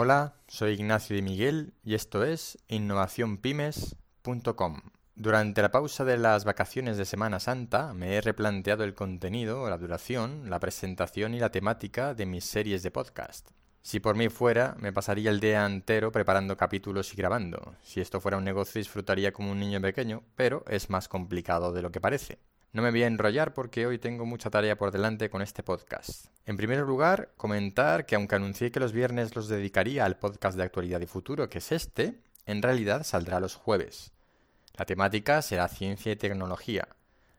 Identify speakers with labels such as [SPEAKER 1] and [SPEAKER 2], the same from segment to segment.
[SPEAKER 1] Hola, soy Ignacio de Miguel y esto es innovacionpymes.com. Durante la pausa de las vacaciones de Semana Santa me he replanteado el contenido, la duración, la presentación y la temática de mis series de podcast. Si por mí fuera, me pasaría el día entero preparando capítulos y grabando. Si esto fuera un negocio disfrutaría como un niño pequeño, pero es más complicado de lo que parece. No me voy a enrollar porque hoy tengo mucha tarea por delante con este podcast. En primer lugar, comentar que aunque anuncié que los viernes los dedicaría al podcast de actualidad y futuro, que es este, en realidad saldrá los jueves. La temática será ciencia y tecnología.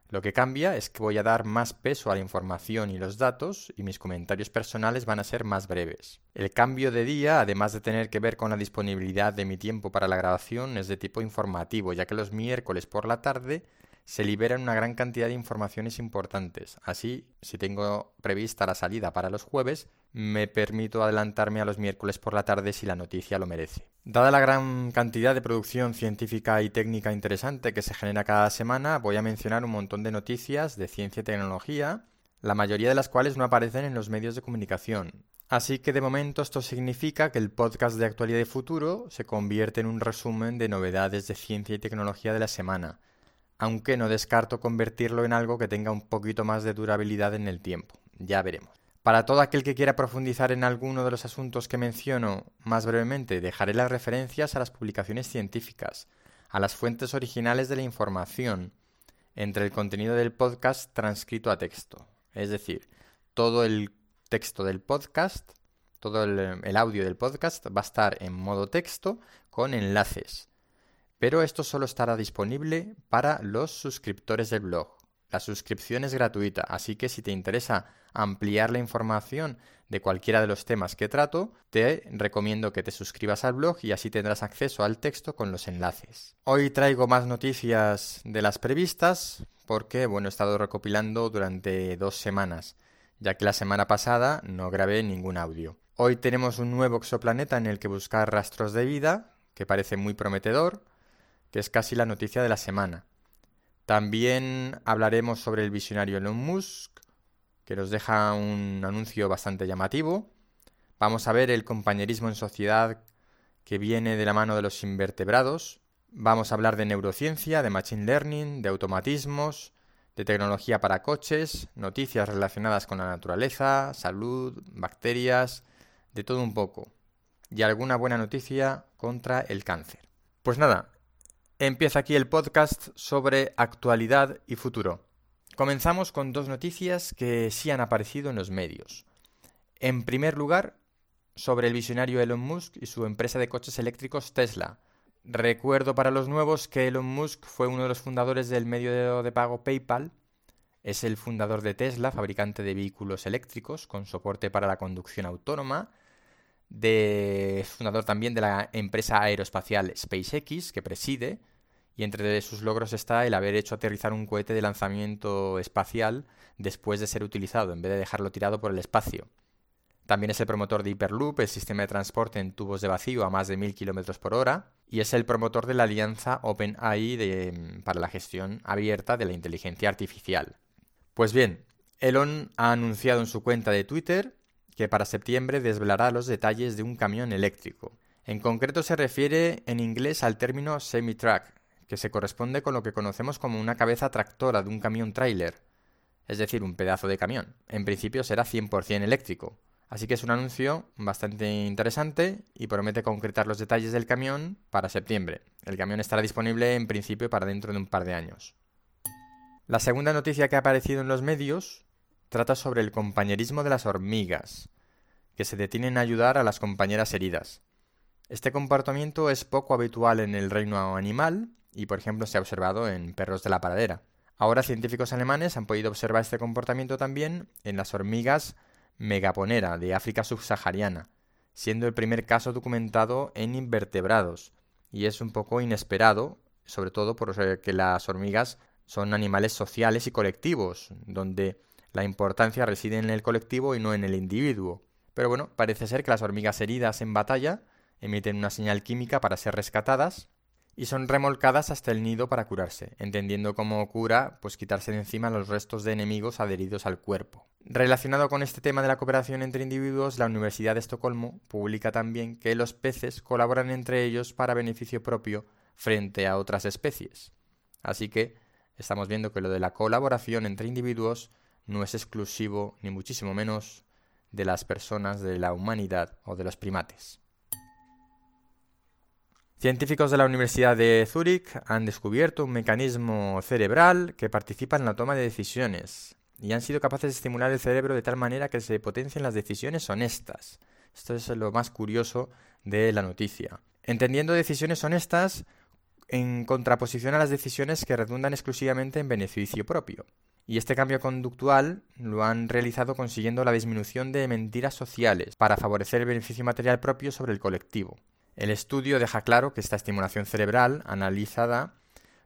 [SPEAKER 1] Lo que cambia es que voy a dar más peso a la información y los datos y mis comentarios personales van a ser más breves. El cambio de día, además de tener que ver con la disponibilidad de mi tiempo para la grabación, es de tipo informativo, ya que los miércoles por la tarde se liberan una gran cantidad de informaciones importantes. Así, si tengo prevista la salida para los jueves, me permito adelantarme a los miércoles por la tarde si la noticia lo merece. Dada la gran cantidad de producción científica y técnica interesante que se genera cada semana, voy a mencionar un montón de noticias de ciencia y tecnología, la mayoría de las cuales no aparecen en los medios de comunicación. Así que de momento esto significa que el podcast de actualidad y futuro se convierte en un resumen de novedades de ciencia y tecnología de la semana aunque no descarto convertirlo en algo que tenga un poquito más de durabilidad en el tiempo. Ya veremos. Para todo aquel que quiera profundizar en alguno de los asuntos que menciono más brevemente, dejaré las referencias a las publicaciones científicas, a las fuentes originales de la información, entre el contenido del podcast transcrito a texto. Es decir, todo el texto del podcast, todo el, audio del podcast va a estar en modo texto con enlaces pero esto solo estará disponible para los suscriptores del blog. La suscripción es gratuita, así que si te interesa ampliar la información de cualquiera de los temas que trato, te recomiendo que te suscribas al blog y así tendrás acceso al texto con los enlaces. Hoy traigo más noticias de las previstas porque, bueno, he estado recopilando durante dos semanas, ya que la semana pasada no grabé ningún audio. Hoy tenemos un nuevo exoplaneta en el que buscar rastros de vida, que parece muy prometedor, que es casi la noticia de la semana. También hablaremos sobre el visionario Elon Musk, que nos deja un anuncio bastante llamativo. Vamos a ver el compañerismo en sociedad que viene de la mano de los invertebrados. Vamos a hablar de neurociencia, de machine learning, de automatismos, de tecnología para coches, noticias relacionadas con la naturaleza, salud, bacterias, de todo un poco. Y alguna buena noticia contra el cáncer. Pues nada, Empieza aquí el podcast sobre actualidad y futuro. Comenzamos con dos noticias que sí han aparecido en los medios. En primer lugar, sobre el visionario Elon Musk y su empresa de coches eléctricos Tesla. Recuerdo para los nuevos que Elon Musk fue uno de los fundadores del medio de pago PayPal. Es el fundador de Tesla, fabricante de vehículos eléctricos con soporte para la conducción autónoma. De, fundador también de la empresa aeroespacial SpaceX, que preside, y entre sus logros está el haber hecho aterrizar un cohete de lanzamiento espacial después de ser utilizado, en vez de dejarlo tirado por el espacio. También es el promotor de Hyperloop, el sistema de transporte en tubos de vacío a más de 1000 km por hora, y es el promotor de la alianza OpenAI para la gestión abierta de la inteligencia artificial. Pues bien, Elon ha anunciado en su cuenta de Twitter que para septiembre desvelará los detalles de un camión eléctrico. En concreto se refiere en inglés al término semi-truck, que se corresponde con lo que conocemos como una cabeza tractora de un camión tráiler, es decir, un pedazo de camión. En principio será 100% eléctrico. Así que es un anuncio bastante interesante y promete concretar los detalles del camión para septiembre. El camión estará disponible en principio para dentro de un par de años. La segunda noticia que ha aparecido en los medios trata sobre el compañerismo de las hormigas, que se detienen a ayudar a las compañeras heridas. Este comportamiento es poco habitual en el reino animal y por ejemplo se ha observado en perros de la paradera. Ahora científicos alemanes han podido observar este comportamiento también en las hormigas megaponera de África subsahariana, siendo el primer caso documentado en invertebrados, y es un poco inesperado, sobre todo porque las hormigas son animales sociales y colectivos, donde la importancia reside en el colectivo y no en el individuo. Pero bueno, parece ser que las hormigas heridas en batalla emiten una señal química para ser rescatadas y son remolcadas hasta el nido para curarse, entendiendo como cura pues quitarse de encima los restos de enemigos adheridos al cuerpo. Relacionado con este tema de la cooperación entre individuos, la Universidad de Estocolmo publica también que los peces colaboran entre ellos para beneficio propio frente a otras especies. Así que estamos viendo que lo de la colaboración entre individuos no es exclusivo, ni muchísimo menos, de las personas de la humanidad o de los primates. Científicos de la Universidad de Zúrich han descubierto un mecanismo cerebral que participa en la toma de decisiones y han sido capaces de estimular el cerebro de tal manera que se potencien las decisiones honestas. Esto es lo más curioso de la noticia. Entendiendo decisiones honestas en contraposición a las decisiones que redundan exclusivamente en beneficio propio. Y este cambio conductual lo han realizado consiguiendo la disminución de mentiras sociales para favorecer el beneficio material propio sobre el colectivo. El estudio deja claro que esta estimulación cerebral analizada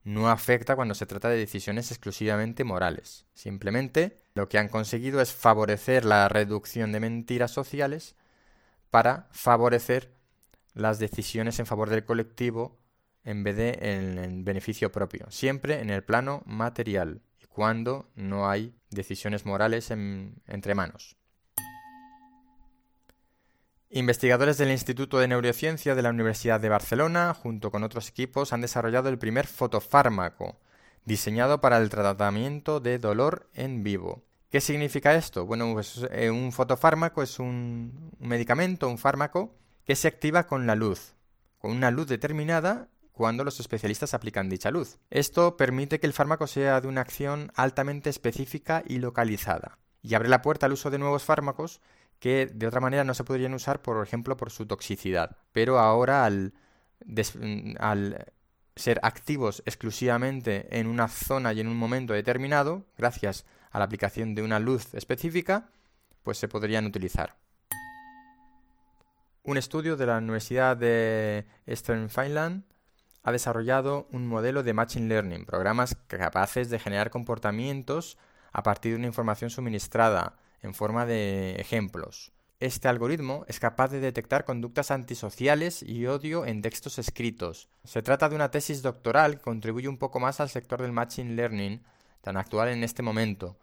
[SPEAKER 1] no afecta cuando se trata de decisiones exclusivamente morales. Simplemente lo que han conseguido es favorecer la reducción de mentiras sociales para favorecer las decisiones en favor del colectivo en vez de en beneficio propio, siempre en el plano material cuando no hay decisiones morales entre manos. Investigadores del Instituto de Neurociencia de la Universidad de Barcelona, junto con otros equipos, han desarrollado el primer fotofármaco, diseñado para el tratamiento de dolor en vivo. ¿Qué significa esto? Bueno, pues, eh, un fotofármaco es un medicamento, un fármaco, que se activa con la luz, con una luz determinada cuando los especialistas aplican dicha luz. Esto permite que el fármaco sea de una acción altamente específica y localizada, y abre la puerta al uso de nuevos fármacos que de otra manera no se podrían usar, por ejemplo, por su toxicidad. Pero ahora al, ser activos exclusivamente en una zona y en un momento determinado, gracias a la aplicación de una luz específica, pues se podrían utilizar. Un estudio de la Universidad de Eastern Finland ha desarrollado un modelo de Machine Learning, programas capaces de generar comportamientos a partir de una información suministrada en forma de ejemplos. Este algoritmo es capaz de detectar conductas antisociales y odio en textos escritos. Se trata de una tesis doctoral que contribuye un poco más al sector del Machine Learning, tan actual en este momento.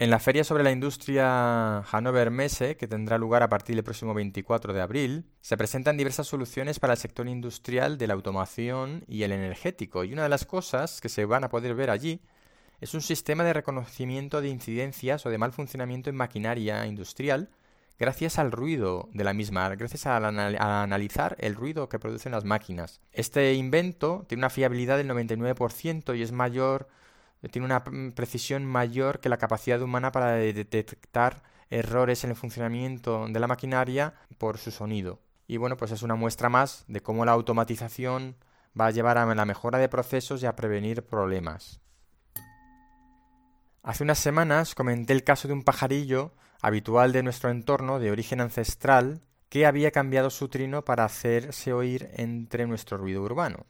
[SPEAKER 1] En la feria sobre la industria Hannover Messe, que tendrá lugar a partir del próximo 24 de abril, se presentan diversas soluciones para el sector industrial de la automación y el energético. Y una de las cosas que se van a poder ver allí es un sistema de reconocimiento de incidencias o de mal funcionamiento en maquinaria industrial gracias al ruido de la misma, gracias a, analizar el ruido que producen las máquinas. Este invento tiene una fiabilidad del 99% y es mayor, tiene una precisión mayor que la capacidad humana para detectar errores en el funcionamiento de la maquinaria por su sonido. Y bueno, pues es una muestra más de cómo la automatización va a llevar a la mejora de procesos y a prevenir problemas. Hace unas semanas comenté el caso de un pajarillo habitual de nuestro entorno de origen ancestral que había cambiado su trino para hacerse oír entre nuestro ruido urbano.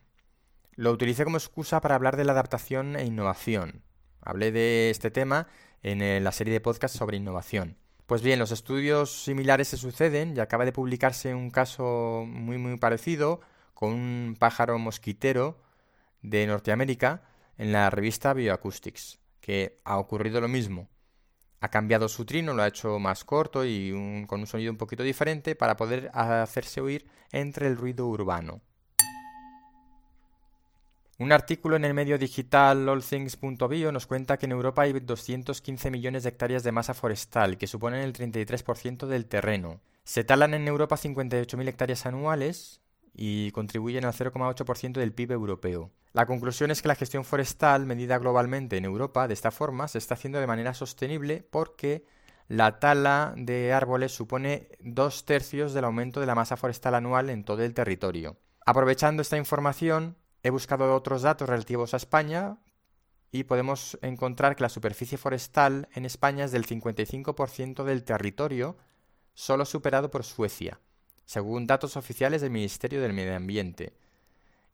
[SPEAKER 1] Lo utilicé como excusa para hablar de la adaptación e innovación. Hablé de este tema en la serie de podcasts sobre innovación. Pues bien, los estudios similares se suceden y acaba de publicarse un caso muy muy parecido con un pájaro mosquitero de Norteamérica en la revista Bioacoustics que ha ocurrido lo mismo. Ha cambiado su trino, lo ha hecho más corto y con un sonido un poquito diferente para poder hacerse oír entre el ruido urbano. Un artículo en el medio digital allthings.bio nos cuenta que en Europa hay 215 millones de hectáreas de masa forestal, que suponen el 33% del terreno. Se talan en Europa 58.000 hectáreas anuales y contribuyen al 0,8% del PIB europeo. La conclusión es que la gestión forestal, medida globalmente en Europa de esta forma, se está haciendo de manera sostenible porque la tala de árboles supone dos tercios del aumento de la masa forestal anual en todo el territorio. Aprovechando esta información, he buscado otros datos relativos a España y podemos encontrar que la superficie forestal en España es del 55% del territorio, solo superado por Suecia, según datos oficiales del Ministerio del Medio Ambiente.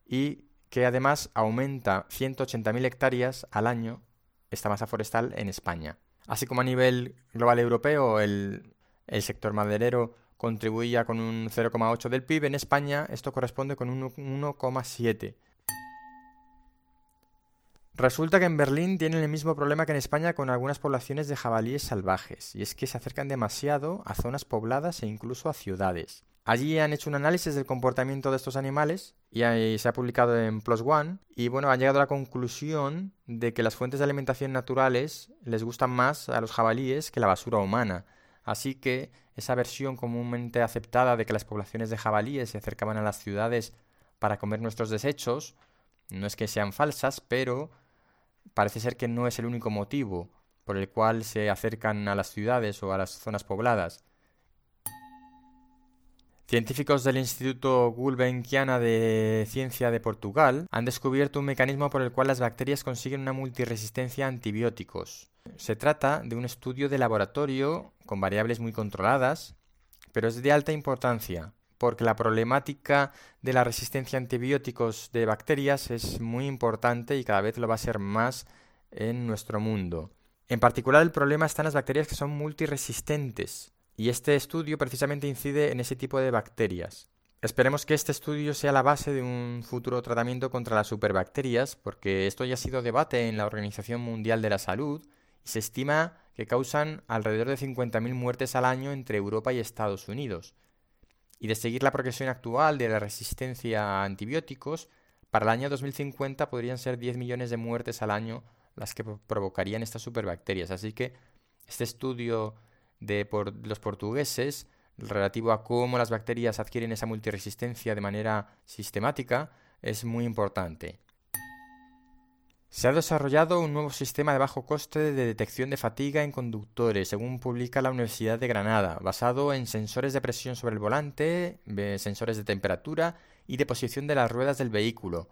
[SPEAKER 1] Y que además aumenta 180.000 hectáreas al año esta masa forestal en España. Así como a nivel global europeo el, sector maderero contribuía con un 0,8 del PIB, en España esto corresponde con un 1,7. Resulta que en Berlín tienen el mismo problema que en España con algunas poblaciones de jabalíes salvajes, y es que se acercan demasiado a zonas pobladas e incluso a ciudades. Allí han hecho un análisis del comportamiento de estos animales y se ha publicado en Plus One y bueno, han llegado a la conclusión de que las fuentes de alimentación naturales les gustan más a los jabalíes que la basura humana. Así que esa versión comúnmente aceptada de que las poblaciones de jabalíes se acercaban a las ciudades para comer nuestros desechos, no es que sean falsas, pero parece ser que no es el único motivo por el cual se acercan a las ciudades o a las zonas pobladas. Científicos del Instituto Gulbenkiana de Ciencia de Portugal han descubierto un mecanismo por el cual las bacterias consiguen una multiresistencia a antibióticos. Se trata de un estudio de laboratorio con variables muy controladas, pero es de alta importancia porque la problemática de la resistencia a antibióticos de bacterias es muy importante y cada vez lo va a ser más en nuestro mundo. En particular el problema está en las bacterias que son multiresistentes y este estudio precisamente incide en ese tipo de bacterias. Esperemos que este estudio sea la base de un futuro tratamiento contra las superbacterias, porque esto ya ha sido debate en la Organización Mundial de la Salud y se estima que causan alrededor de 50.000 muertes al año entre Europa y Estados Unidos y de seguir la progresión actual de la resistencia a antibióticos, para el año 2050 podrían ser 10 millones de muertes al año las que provocarían estas superbacterias. Así que este estudio de los portugueses relativo a cómo las bacterias adquieren esa multiresistencia de manera sistemática es muy importante. Se ha desarrollado un nuevo sistema de bajo coste de detección de fatiga en conductores, según publica la Universidad de Granada, basado en sensores de presión sobre el volante, sensores de temperatura y de posición de las ruedas del vehículo.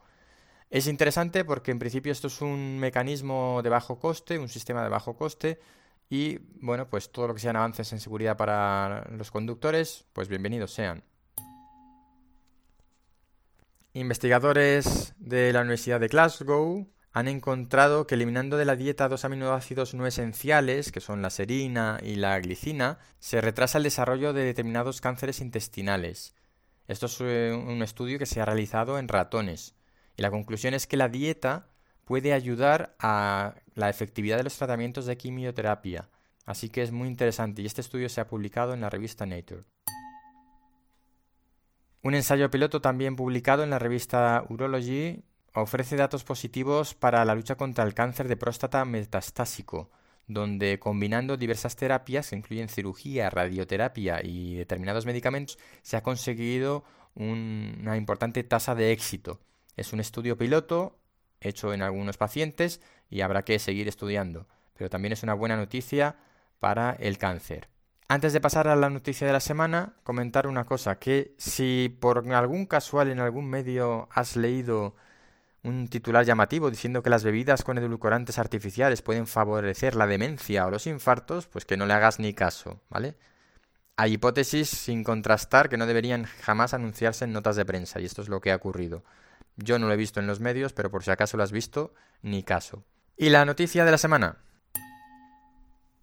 [SPEAKER 1] Es interesante porque en principio esto es un mecanismo de bajo coste, un sistema de bajo coste, y bueno, pues todo lo que sean avances en seguridad para los conductores, pues bienvenidos sean. Investigadores de la Universidad de Glasgow han encontrado que eliminando de la dieta dos aminoácidos no esenciales, que son la serina y la glicina, se retrasa el desarrollo de determinados cánceres intestinales. Esto es eh, un estudio que se ha realizado en ratones. Y la conclusión es que la dieta puede ayudar a la efectividad de los tratamientos de quimioterapia. Así que es muy interesante y este estudio se ha publicado en la revista Nature. Un ensayo piloto también publicado en la revista Urology ofrece datos positivos para la lucha contra el cáncer de próstata metastásico, donde combinando diversas terapias, que incluyen cirugía, radioterapia y determinados medicamentos, se ha conseguido una importante tasa de éxito. Es un estudio piloto hecho en algunos pacientes y habrá que seguir estudiando, pero también es una buena noticia para el cáncer. Antes de pasar a la noticia de la semana, comentar una cosa, que si por algún casual en algún medio has leído un titular llamativo diciendo que las bebidas con edulcorantes artificiales pueden favorecer la demencia o los infartos, pues que no le hagas ni caso, ¿vale? Hay hipótesis sin contrastar que no deberían jamás anunciarse en notas de prensa, y esto es lo que ha ocurrido. Yo no lo he visto en los medios, pero por si acaso lo has visto, ni caso. Y la noticia de la semana.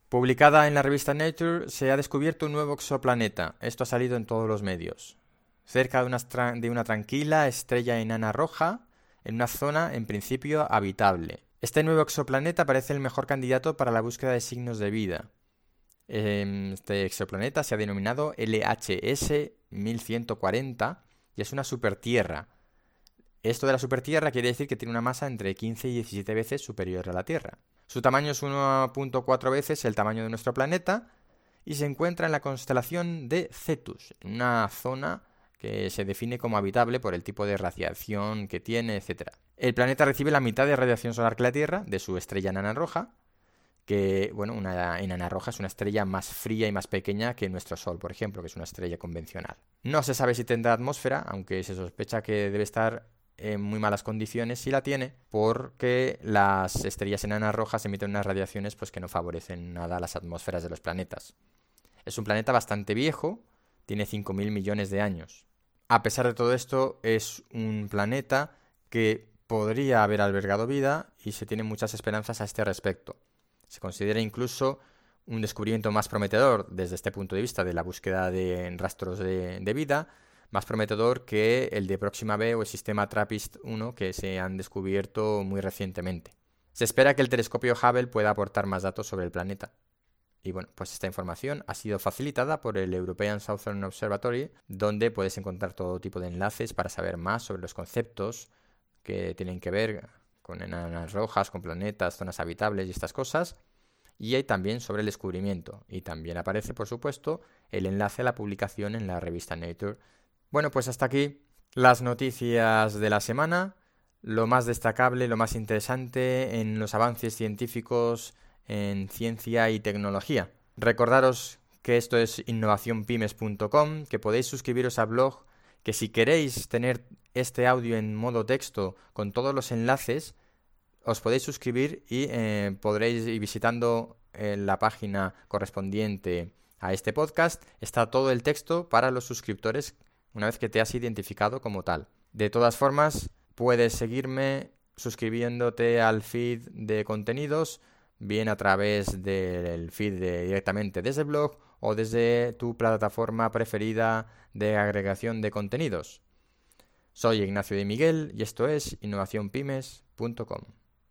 [SPEAKER 1] Publicada en la revista Nature, se ha descubierto un nuevo exoplaneta. Esto ha salido en todos los medios. Cerca de una, de una tranquila estrella enana roja, en una zona en principio habitable. Este nuevo exoplaneta parece el mejor candidato para la búsqueda de signos de vida. Em, este exoplaneta se ha denominado LHS 1140 y es una supertierra. Esto de la supertierra quiere decir que tiene una masa entre 15 y 17 veces superior a la Tierra. Su tamaño es 1.4 veces el tamaño de nuestro planeta y se encuentra en la constelación de Cetus, en una zona que se define como habitable por el tipo de radiación que tiene, etc. El planeta recibe la mitad de radiación solar que la Tierra de su estrella enana roja, que, bueno, una enana roja es una estrella más fría y más pequeña que nuestro Sol, por ejemplo, que es una estrella convencional. No se sabe si tendrá atmósfera, aunque se sospecha que debe estar en muy malas condiciones si la tiene, porque las estrellas enanas rojas emiten unas radiaciones pues, que no favorecen nada a las atmósferas de los planetas. Es un planeta bastante viejo, tiene 5.000 millones de años. A pesar de todo esto, es un planeta que podría haber albergado vida y se tienen muchas esperanzas a este respecto. Se considera incluso un descubrimiento más prometedor desde este punto de vista de la búsqueda de rastros de, vida, más prometedor que el de Próxima B o el sistema TRAPPIST-1 que se han descubierto muy recientemente. Se espera que el telescopio Hubble pueda aportar más datos sobre el planeta. Y bueno, pues esta información ha sido facilitada por el European Southern Observatory, donde puedes encontrar todo tipo de enlaces para saber más sobre los conceptos que tienen que ver con enanas rojas, con planetas, zonas habitables y estas cosas. Y hay también sobre el descubrimiento. Y también aparece, por supuesto, el enlace a la publicación en la revista Nature. Bueno, pues hasta aquí las noticias de la semana lo más destacable, lo más interesante en los avances científicos en ciencia y tecnología. Recordaros que esto es innovacionpymes.com, que podéis suscribiros al blog, que si queréis tener este audio en modo texto con todos los enlaces, os podéis suscribir y eh, podréis ir visitando eh, la página correspondiente a este podcast. Está todo el texto para los suscriptores una vez que te has identificado como tal. De todas formas, Puedes seguirme suscribiéndote al feed de contenidos, bien a través del feed directamente desde el blog o desde tu plataforma preferida de agregación de contenidos. Soy Ignacio de Miguel y esto es innovacionpymes.com.